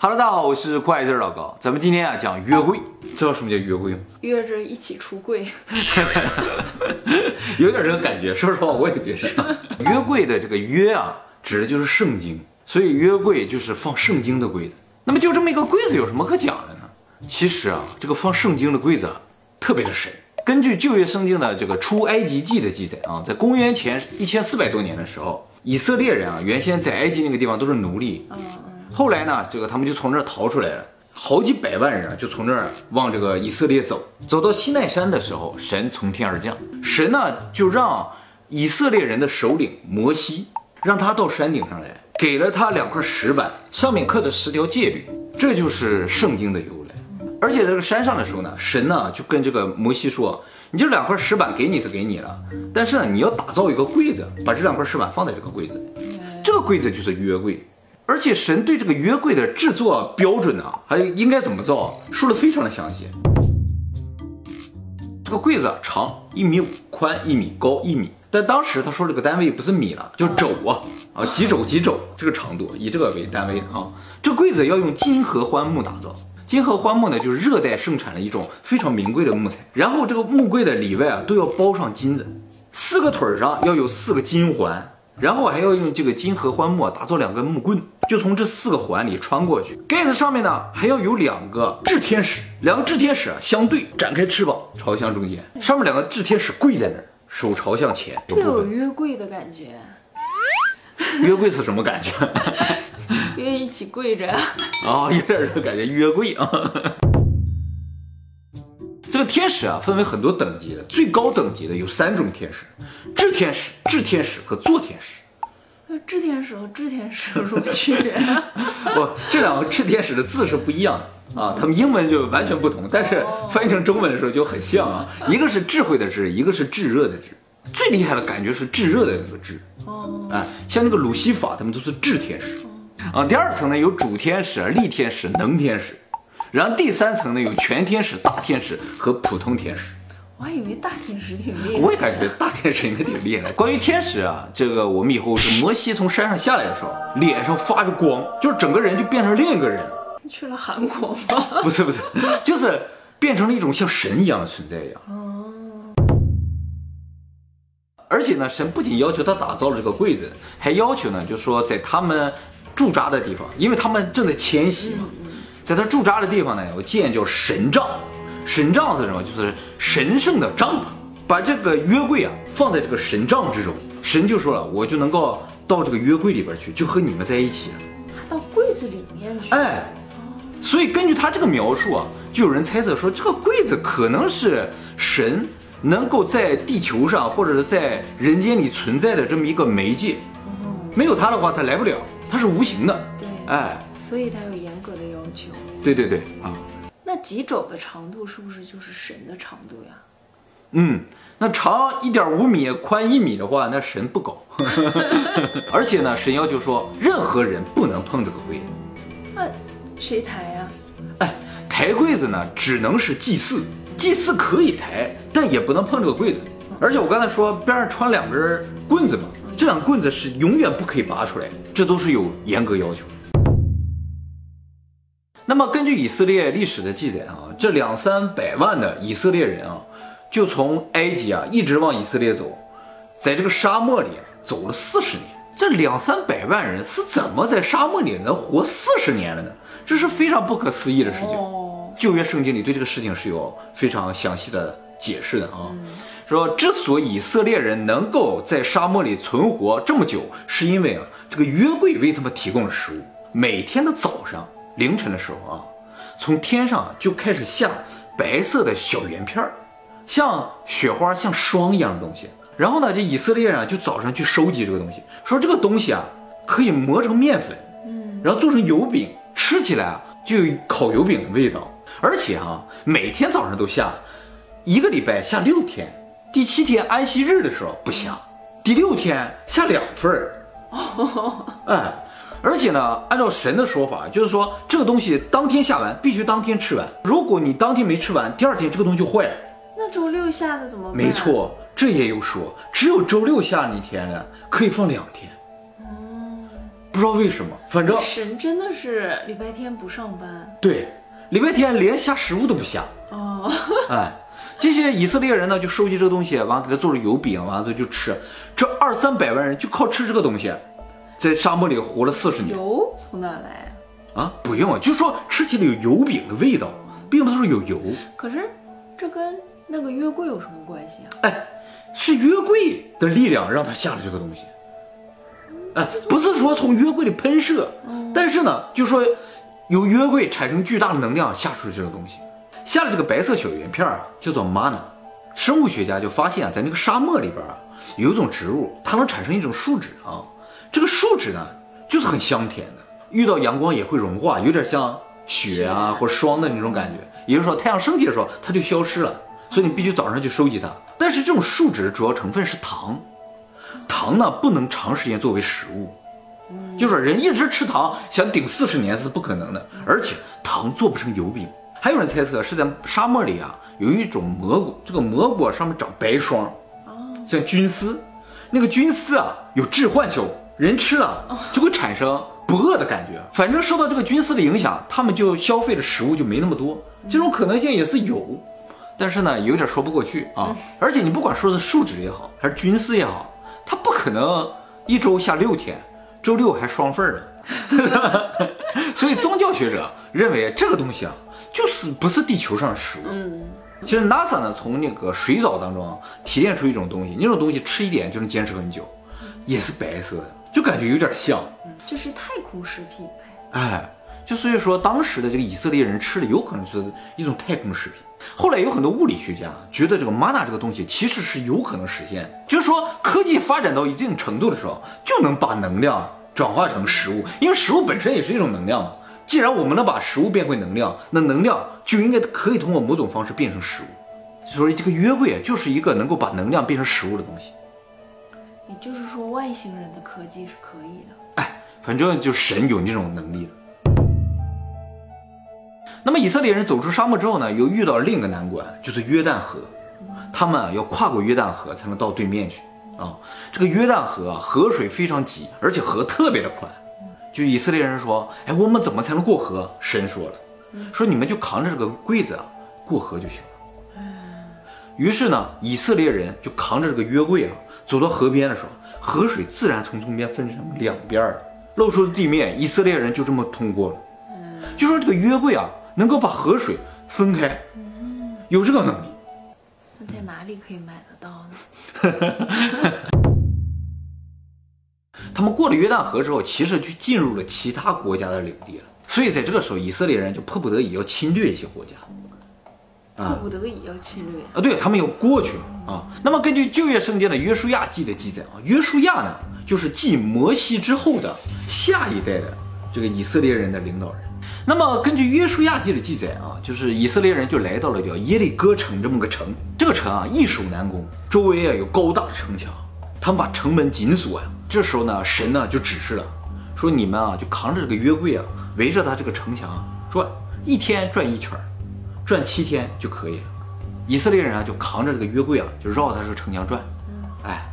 Hello，大家好，我是怪字老高。咱们今天啊讲约柜，知道什么叫约柜吗？约着一起出柜，有点这个感觉。说实话，我也觉得 约柜的这个约啊，指的就是圣经，所以约柜就是放圣经的柜子。那么就这么一个柜子，有什么可讲的呢？其实啊，这个放圣经的柜子啊特别的神。根据旧约圣经的这个出埃及记的记载啊，在公元前一千四百多年的时候，以色列人啊原先在埃及那个地方都是奴隶。后来呢，这个他们就从这儿逃出来了，好几百万人啊，就从这儿往这个以色列走。走到西奈山的时候，神从天而降，神呢就让以色列人的首领摩西，让他到山顶上来，给了他两块石板，上面刻着十条戒律，这就是圣经的由来。而且在这个山上的时候呢，神呢就跟这个摩西说：“你这两块石板给你是给你了，但是呢，你要打造一个柜子，把这两块石板放在这个柜子里，这个柜子就是约柜。”而且神对这个约柜的制作标准呢，还应该怎么造，说的非常的详细。这个柜子，长一米五，宽一米，高一米。但当时他说这个单位不是米了，就肘啊啊，几肘几肘这个长度，以这个为单位啊。这柜子要用金合欢木打造，金合欢木呢就是热带盛产的一种非常名贵的木材。然后这个木柜的里外啊都要包上金子，四个腿上要有四个金环。然后还要用这个金合欢木打造两根木棍，就从这四个环里穿过去。盖子上面呢还要有两个炽天使，两个炽天使啊相对展开翅膀朝向中间，上面两个炽天使跪在那儿，手朝向前。这有约跪的感觉，约跪是什么感觉？约一起跪着。啊，有点这个感觉，约跪啊。这个天使啊，分为很多等级的，最高等级的有三种天使：炽天使、炽天使和坐天使。那炽天使和炽天使有什么区别？不，这两个炽天使的字是不一样的啊，他们英文就完全不同，但是翻译成中文的时候就很像啊。一个是智慧的智，一个是炙热的炙。最厉害的感觉是炙热的那个炙。哦，哎，像那个鲁西法，他们都是炽天使。啊，第二层呢有主天使、力天使、能天使。然后第三层呢有全天使、大天使和普通天使。我还以为大天使挺厉害。我也感觉大天使应该挺厉害。关于天使啊，这个我们以后是摩西从山上下来的时候，脸上发着光，就是整个人就变成另一个人。去了韩国吗？不是不是，就是变成了一种像神一样的存在一样。哦。而且呢，神不仅要求他打造了这个柜子，还要求呢，就是说在他们驻扎的地方，因为他们正在迁徙嘛。在他驻扎的地方呢，有建叫神帐，神帐是什么？就是神圣的帐篷。把这个约柜啊放在这个神帐之中，神就说了，我就能够到这个约柜里边去，就和你们在一起了。到柜子里面去？哎，所以根据他这个描述啊，就有人猜测说，这个柜子可能是神能够在地球上或者是在人间里存在的这么一个媒介。没有他的话，他来不了，他是无形的。对，哎。所以他有严格的要求。对对对啊，那几肘的长度是不是就是神的长度呀？嗯，那长一点五米，宽一米的话，那神不高。而且呢，神要求说，任何人不能碰这个柜子。那谁抬呀？哎，抬柜子呢，只能是祭祀，祭祀可以抬，但也不能碰这个柜子。而且我刚才说边上穿两根棍子嘛，这两棍子是永远不可以拔出来，这都是有严格要求。那么根据以色列历史的记载啊，这两三百万的以色列人啊，就从埃及啊一直往以色列走，在这个沙漠里走了四十年。这两三百万人是怎么在沙漠里能活四十年了呢？这是非常不可思议的事情。旧约圣经里对这个事情是有非常详细的解释的啊，说之所以以色列人能够在沙漠里存活这么久，是因为啊这个约柜为他们提供了食物，每天的早上。凌晨的时候啊，从天上就开始下白色的小圆片儿，像雪花、像霜一样的东西。然后呢，这以色列人就早上去收集这个东西，说这个东西啊可以磨成面粉，嗯，然后做成油饼，吃起来啊就有烤油饼的味道。而且啊，每天早上都下，一个礼拜下六天，第七天安息日的时候不下，第六天下两份儿，哎。而且呢，按照神的说法，就是说这个东西当天下完，必须当天吃完。如果你当天没吃完，第二天这个东西就坏了。那周六下的怎么办？没错，这也有说，只有周六下那天呢，可以放两天。哦，不知道为什么，反正神真的是礼拜天不上班对，礼拜天连下食物都不下。哦，哎，这些以色列人呢，就收集这个东西，完了给他做了油饼，完了就吃。这二三百万人就靠吃这个东西，在沙漠里活了四十年油从哪来啊？啊！不用，就说吃起来有油饼的味道，并不是说有油。可是这跟那个约柜有什么关系啊？哎，是约柜的力量让他下了这个东西。哎，不是说从约柜里喷射，但是呢，就说由约柜产生巨大的能量下出这个东西，下了这个白色小圆片儿啊，叫做 mana。生物学家就发现啊，在那个沙漠里边啊，有一种植物，它能产生一种树脂啊，这个树脂呢，就是很香甜的，遇到阳光也会融化，有点像雪啊或霜的那种感觉。也就是说，太阳升起的时候它就消失了，所以你必须早上去收集它。但是这种树脂主要成分是糖，糖呢不能长时间作为食物，就是说人一直吃糖想顶四十年是不可能的，而且糖做不成油饼。还有人猜测是在沙漠里啊有一种蘑菇，这个蘑菇上面长白霜，像菌丝，那个菌丝啊有致幻效果，人吃了就会产生不饿的感觉。反正受到这个菌丝的影响，他们就消费的食物就没那么多，这种可能性也是有，但是呢有点说不过去啊。而且你不管说是树脂也好，还是菌丝也好，它不可能一周下六天，周六还双份儿的。所以宗教学者认为这个东西啊，就是不是地球上的食物。嗯，其实 NASA 呢，从那个水藻当中提炼出一种东西，那种东西吃一点就能坚持很久，也是白色的，就感觉有点像。就是太空食品呗。哎，就所以说当时的这个以色列人吃的有可能是一种太空食品。后来有很多物理学家觉得这个 mana 这个东西其实是有可能实现，就是说科技发展到一定程度的时候，就能把能量转化成食物，因为食物本身也是一种能量嘛。既然我们能把食物变回能量，那能量就应该可以通过某种方式变成食物。所以这个约柜就是一个能够把能量变成食物的东西。也就是说，外星人的科技是可以的。哎，反正就神有那种能力了。那么以色列人走出沙漠之后呢，又遇到了另一个难关，就是约旦河。他们要跨过约旦河才能到对面去啊。这个约旦河啊，河水非常急，而且河特别的宽。就以色列人说：“哎，我们怎么才能过河？”神说了，说你们就扛着这个柜子啊过河就行了。于是呢，以色列人就扛着这个约柜啊，走到河边的时候，河水自然从中间分成两边儿，露出了地面，以色列人就这么通过了。就说这个约柜啊，能够把河水分开，有这个能力。那在哪里可以买得到呢？他们过了约旦河之后，其实就进入了其他国家的领地了。所以在这个时候，以色列人就迫不得已要侵略一些国家。迫不得已要侵略。啊，对他们要过去了啊。那么根据旧约圣经的约书亚记的记载啊，约书亚呢就是继摩西之后的下一代的这个以色列人的领导人。那么根据约书亚记的记载啊，就是以色列人就来到了叫耶利哥城这么个城，这个城啊易守难攻，周围啊有高大的城墙，他们把城门紧锁呀。这时候呢，神呢就指示了，说你们啊就扛着这个约柜啊，围着他这个城墙转，一天转一圈儿，转七天就可以了。以色列人啊就扛着这个约柜啊，就绕他这个城墙转，哎，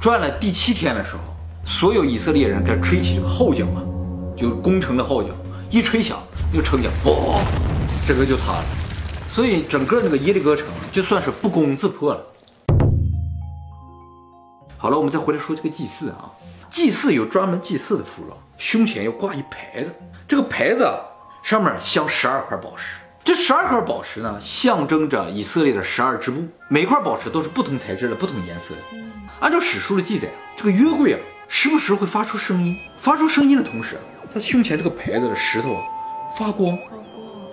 转了第七天的时候，所有以色列人该吹起这个号角啊，就攻城的号角，一吹响，那个城墙嘣，整个就塌了。所以整个那个耶利哥城啊就算是不攻自破了。好了，我们再回来说这个祭祀啊，祭祀有专门祭祀的服装，胸前要挂一牌子，这个牌子啊上面镶十二块宝石，这十二块宝石呢象征着以色列的十二支部，每块宝石都是不同材质的、不同颜色的。按照史书的记载啊，这个约柜啊时不时会发出声音，发出声音的同时啊，它胸前这个牌子的石头啊发光，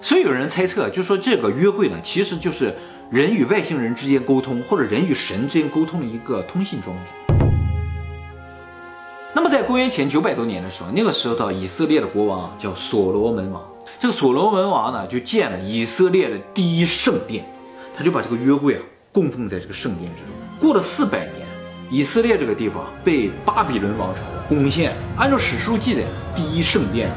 所以有人猜测，就说这个约柜呢，其实就是人与外星人之间沟通，或者人与神之间沟通的一个通信装置。那么在公元前九百多年的时候，那个时候的以色列的国王啊叫所罗门王。这个所罗门王呢，就建了以色列的第一圣殿，他就把这个约柜啊供奉在这个圣殿之中。过了四百年，以色列这个地方被巴比伦王朝攻陷，按照史书记载，第一圣殿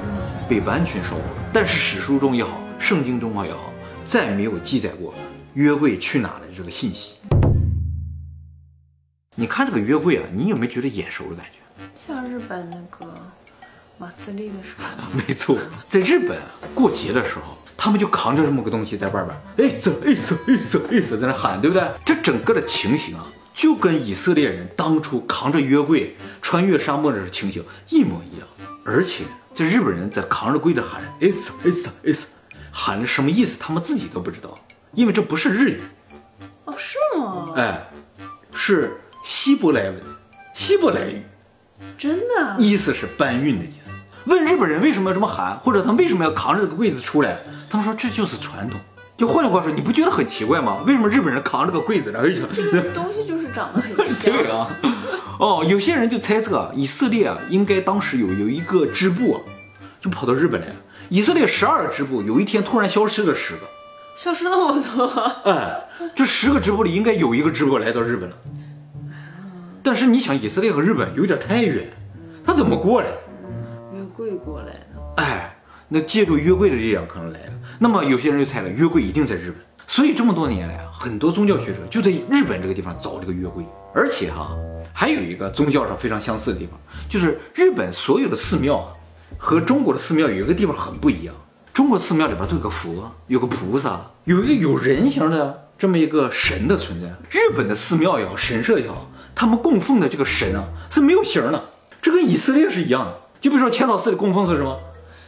被完全烧毁。但是史书中也好，圣经中也好，再没有记载过约柜去哪了这个信息。你看这个约柜啊，你有没有觉得眼熟的感觉？像日本那个马自立的时候，没错，在日本过节的时候，他们就扛着这么个东西在外边，哎走哎走哎走哎走，在那喊，对不对？这整个的情形啊，就跟以色列人当初扛着约柜穿越沙漠的情形一模一样。而且这日本人在扛着柜子喊哎走哎走哎走，喊的什么意思，他们自己都不知道，因为这不是日语，哦，是吗？哎，是希伯来文，希伯来语。真的？意思是搬运的意思。问日本人为什么要这么喊，或者他们为什么要扛着这个柜子出来？他们说这就是传统。就换句话说，你不觉得很奇怪吗？为什么日本人扛着个柜子，然后就这个 东西就是长得很像。对啊，哦，有些人就猜测啊，以色列啊，应该当时有有一个支部啊，就跑到日本来了。以色列十二个支部，有一天突然消失了十个，消失那么多。哎，这十个支部里应该有一个支部来到日本了。但是你想，以色列和日本有点太远，他怎么过来？过来的。哎，那借助约柜的力量可能来了。那么有些人就猜了，约柜一定在日本。所以这么多年来啊，很多宗教学者就在日本这个地方找这个约柜。而且哈，还有一个宗教上非常相似的地方，就是日本所有的寺庙，和中国的寺庙有一个地方很不一样。中国寺庙里边都有个佛，有个菩萨，有一个有人形的这么一个神的存在。日本的寺庙也好，神社也好。他们供奉的这个神啊是没有形的，这跟以色列是一样的。就比如说千岛寺的供奉是什么，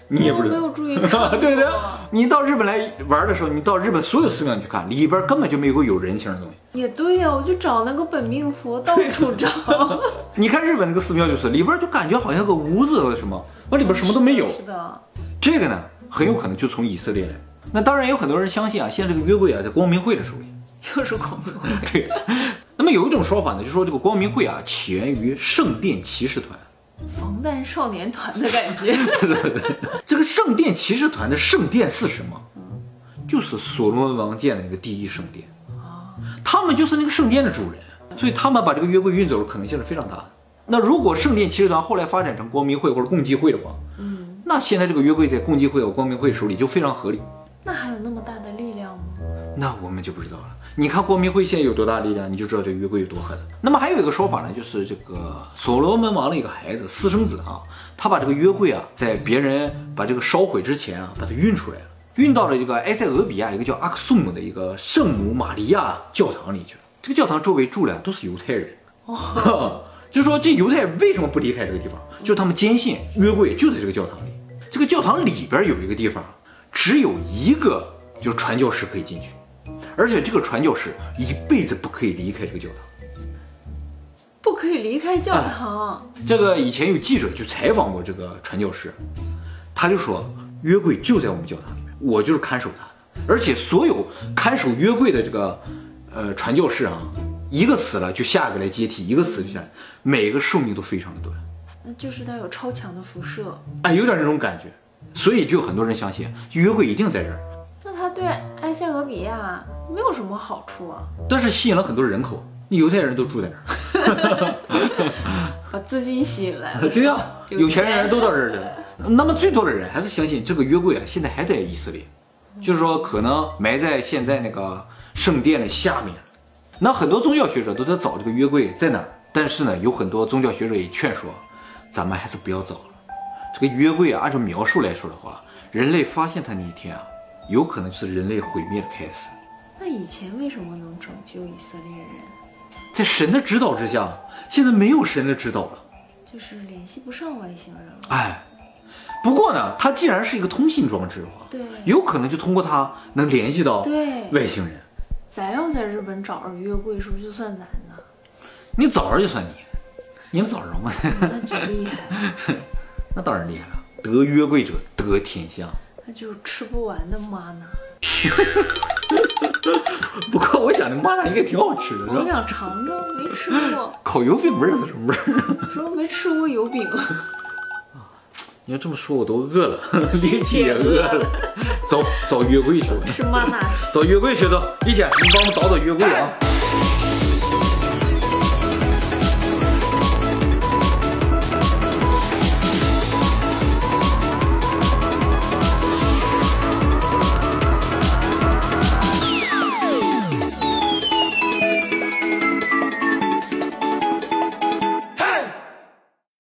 你也不知道。没有注意 对对，你到日本来玩的时候，你到日本所有寺庙你去看，里边根本就没有有人形的东西。也对呀，我就找那个本命佛，到处找。你看日本那个寺庙就是里边就感觉好像个屋子或什么，那里边什么都没有。是的。这个呢，很有可能就从以色列来。那当然有很多人相信啊，现在这个约柜啊在光明会的手里。又是光明会。对。那么有一种说法呢，就说这个光明会啊起源于圣殿骑士团，防弹少年团的感觉。对对对，这个圣殿骑士团的圣殿是什么？就是所罗门王建的那个第一圣殿啊，他们就是那个圣殿的主人，所以他们把这个约柜运走的可能性是非常大的。那如果圣殿骑士团后来发展成光明会或者共济会的话，嗯，那现在这个约柜在共济会和光明会手里就非常合理。那还有那么大的力量吗？那我们就不知道了。你看光明会现在有多大力量，你就知道这约柜有多狠。那么还有一个说法呢，就是这个所罗门王的一个孩子私生子啊，他把这个约柜啊，在别人把这个烧毁之前啊，把它运出来了，运到了这个埃塞俄比亚一个叫阿克苏姆的一个圣母玛利亚教堂里去了。这个教堂周围住的都是犹太人，哦，就说这犹太人为什么不离开这个地方？就是他们坚信约柜就在这个教堂里。这个教堂里边有一个地方，只有一个就是传教士可以进去。而且这个传教士一辈子不可以离开这个教堂，不可以离开教堂。这个以前有记者去采访过这个传教士，他就说约柜就在我们教堂里面，我就是看守他的。而且所有看守约柜的这个呃传教士啊，一个死了就下一个来接替，一个死就下来，每个寿命都非常的短。那就是他有超强的辐射，哎，有点那种感觉。所以就有很多人相信约柜一定在这儿。对埃塞俄比亚？没有什么好处啊，但是吸引了很多人口，犹太人都住在那儿，把资金吸引来了。对呀，有钱人都到这儿了。那么最多的人还是相信这个约柜啊，现在还在以色列，就是说可能埋在现在那个圣殿的下面。那很多宗教学者都在找这个约柜在哪儿，但是呢，有很多宗教学者也劝说，咱们还是不要找了。这个约柜啊，按照描述来说的话，人类发现它那一天啊，有可能是人类毁灭的开始。那以前为什么能拯救以色列人？在神的指导之下，现在没有神的指导了，就是联系不上外星人了。哎，不过呢，它既然是一个通信装置的话，对，有可能就通过它能联系到对外星人。咱要在日本找着约柜，是不是就算咱的？你找着就算你，你能找着吗？那就厉害，那当然厉害了。得约柜者得天下，那就吃不完的玛呢。不过我想那麻辣应该挺好吃的，是吧？我想尝尝，没吃过。烤油饼味儿是什么味儿？说没吃过油饼。你要这么说，我都饿了，力气也饿了。走，找约柜去。吃麻辣去。找约柜去，走，一起，你帮我找找约柜啊。